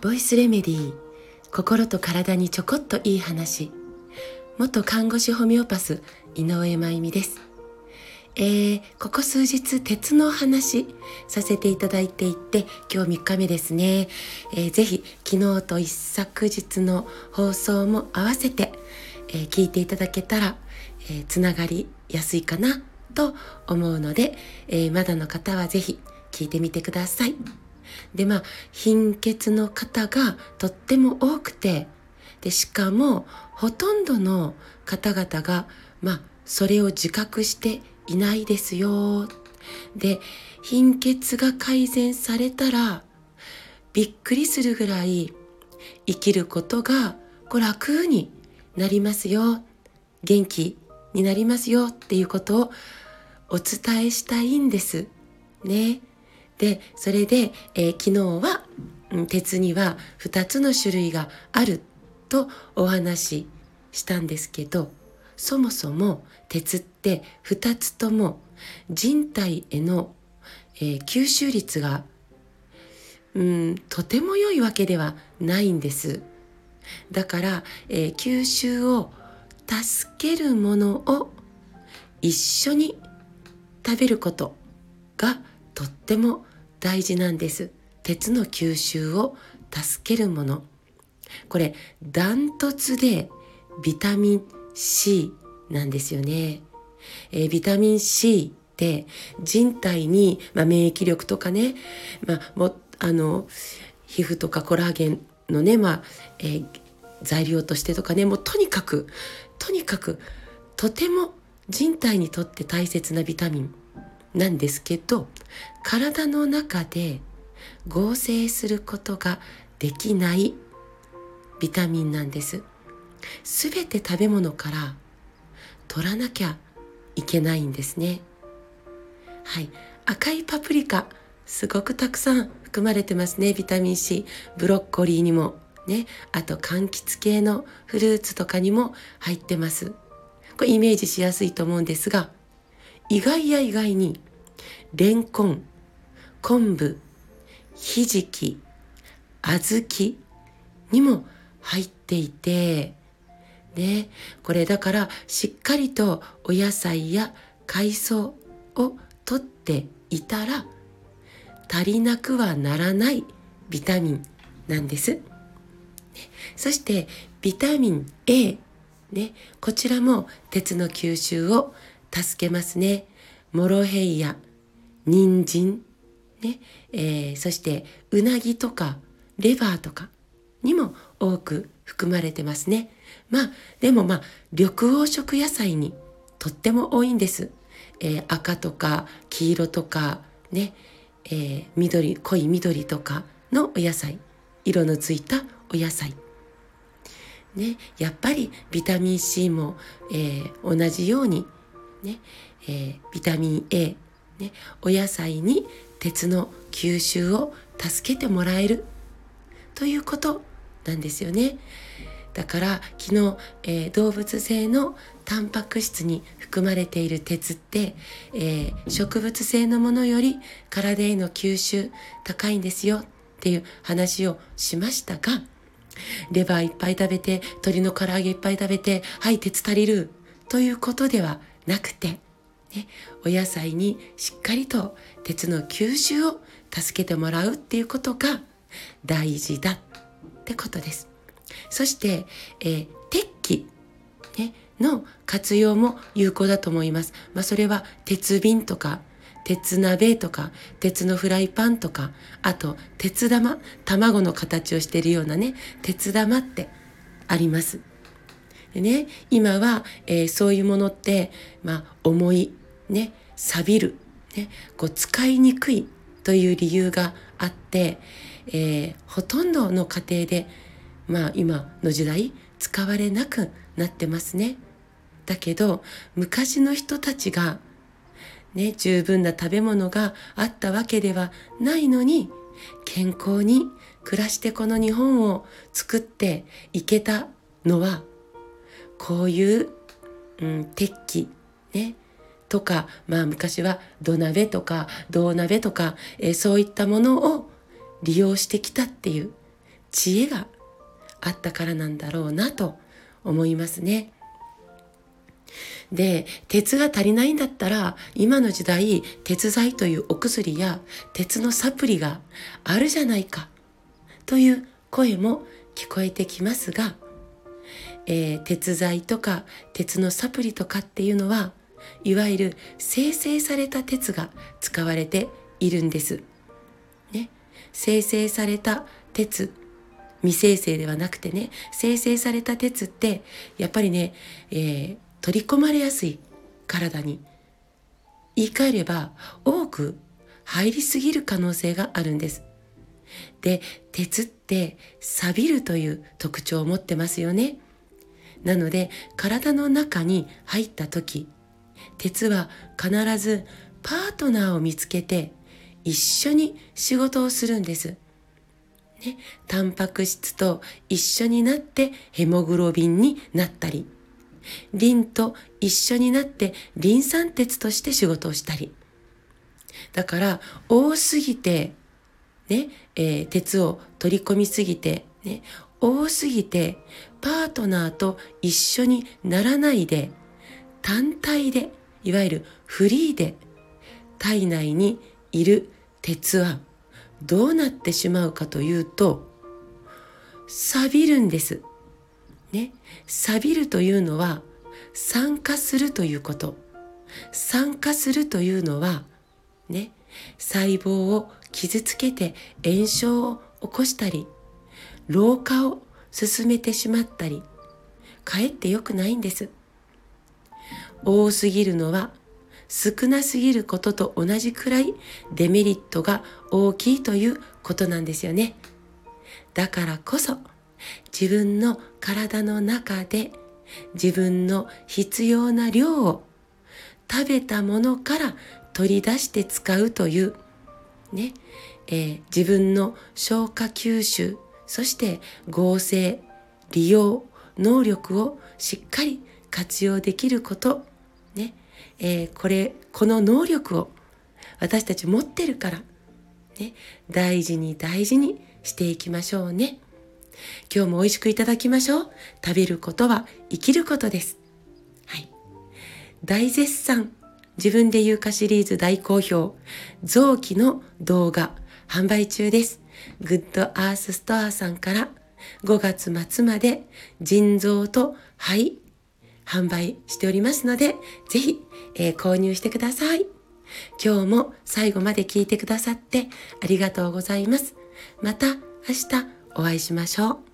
ボイスレメディー心と体にちょこっといい話。元看護師ホメオパス井上真由美です。えー、ここ数日鉄の話させていただいていて今日3日目ですね、えー、ぜひ昨日と一昨日の放送も合わせて、えー、聞いていただけたら、えー、つながりやすいかな。と思うので、えー、まだの方はぜひ聞いてみてください。で、まあ、貧血の方がとっても多くて、で、しかも、ほとんどの方々が、まあ、それを自覚していないですよ。で、貧血が改善されたら、びっくりするぐらい生きることがこ楽になりますよ。元気になりますよっていうことをお伝えしたいんです。ね。で、それで、えー、昨日は、鉄には2つの種類があるとお話ししたんですけど、そもそも鉄って2つとも人体への、えー、吸収率がうんとても良いわけではないんです。だから、えー、吸収を助けるものを一緒に食べることがとっても大事なんです。鉄の吸収を助けるもの。これ、ダントツでビタミン C なんですよね。えー、ビタミン C って人体に、まあ、免疫力とかね、まあ、もあの皮膚とかコラーゲンのね、まあえー、材料としてとかねもうとにかくとにかくとても人体にとって大切なビタミンなんですけど体の中で合成することができないビタミンなんです。すべて食べ物から取らなきゃいけないんですね。はい。赤いパプリカ、すごくたくさん含まれてますね。ビタミン C。ブロッコリーにも、ね。あと、柑橘系のフルーツとかにも入ってます。これイメージしやすいと思うんですが、意外や意外にレンコン昆布ひじき小豆にも入っていてねこれだからしっかりとお野菜や海藻をとっていたら足りなくはならないビタミンなんです。そしてビタミン A ね、こちらも鉄の吸収を助けますね。モロヘイヤ、人参、ね、えー、そしてうなぎとかレバーとかにも多く含まれてますね。まあ、でもまあ、緑黄色野菜にとっても多いんです。えー、赤とか黄色とかね、えー、緑、濃い緑とかのお野菜、色のついたお野菜。ね、やっぱりビタミン C も、えー、同じように、ねえー、ビタミン A、ね、お野菜に鉄の吸収を助けてもらえるということなんですよね。だから昨日、えー、動物性のタンパク質に含まれている鉄って、えー、植物性のものより体への吸収高いんですよっていう話をしましたがレバーいっぱい食べて、鶏の唐揚げいっぱい食べて、はい、鉄足りるということではなくて、ね、お野菜にしっかりと鉄の吸収を助けてもらうっていうことが大事だってことです。そして、えー、鉄器、ね、の活用も有効だと思います。まあ、それは鉄瓶とか鉄鍋とか、鉄のフライパンとか、あと、鉄玉、卵の形をしているようなね、鉄玉ってあります。でね、今は、えー、そういうものって、まあ、重い、ね、錆びる、ね、こう、使いにくいという理由があって、えー、ほとんどの家庭で、まあ、今の時代、使われなくなってますね。だけど、昔の人たちが、ね、十分な食べ物があったわけではないのに、健康に暮らしてこの日本を作っていけたのは、こういう、うん、鉄器、ね、とか、まあ昔は土鍋とか銅鍋とか、え、そういったものを利用してきたっていう知恵があったからなんだろうなと思いますね。で、鉄が足りないんだったら、今の時代、鉄剤というお薬や鉄のサプリがあるじゃないか、という声も聞こえてきますが、えー、鉄剤とか鉄のサプリとかっていうのは、いわゆる生成された鉄が使われているんです。ね、生成された鉄未生成ではなくてね生成された鉄ってやっぱりね、えー、取り込まれやすい体に言い換えれば多く入りすぎる可能性があるんです。で鉄って錆びるという特徴を持ってますよね。なので体の中に入った時鉄は必ずパートナーを見つけて一緒に仕事をするんです。ね、タンパク質と一緒になってヘモグロビンになったりリンと一緒になってリン酸鉄として仕事をしたり。だから多すぎて、ね、えー、鉄を取り込みすぎて、ね、多すぎてパートナーと一緒にならないで、単体で、いわゆるフリーで体内にいる鉄はどうなってしまうかというと、錆びるんです。ね、錆びるというのは酸化するということ。酸化するというのは、ね、細胞を傷つけて炎症を起こしたり、老化を進めてしまったり、かえって良くないんです。多すぎるのは少なすぎることと同じくらいデメリットが大きいということなんですよね。だからこそ自分の体の中で自分の必要な量を食べたものから取り出して使うというね、えー、自分の消化吸収そして合成利用能力をしっかり活用できることね、えー、これこの能力を私たち持ってるから、ね、大事に大事にしていきましょうね。今日も美味しくいただきましょう。食べることは生きることです。はい。大絶賛。自分で言うかシリーズ大好評。臓器の動画販売中です。グッドアースストアさんから5月末まで腎臓と肺販売しておりますので、ぜひ、えー、購入してください。今日も最後まで聞いてくださってありがとうございます。また明日お会いしましょう。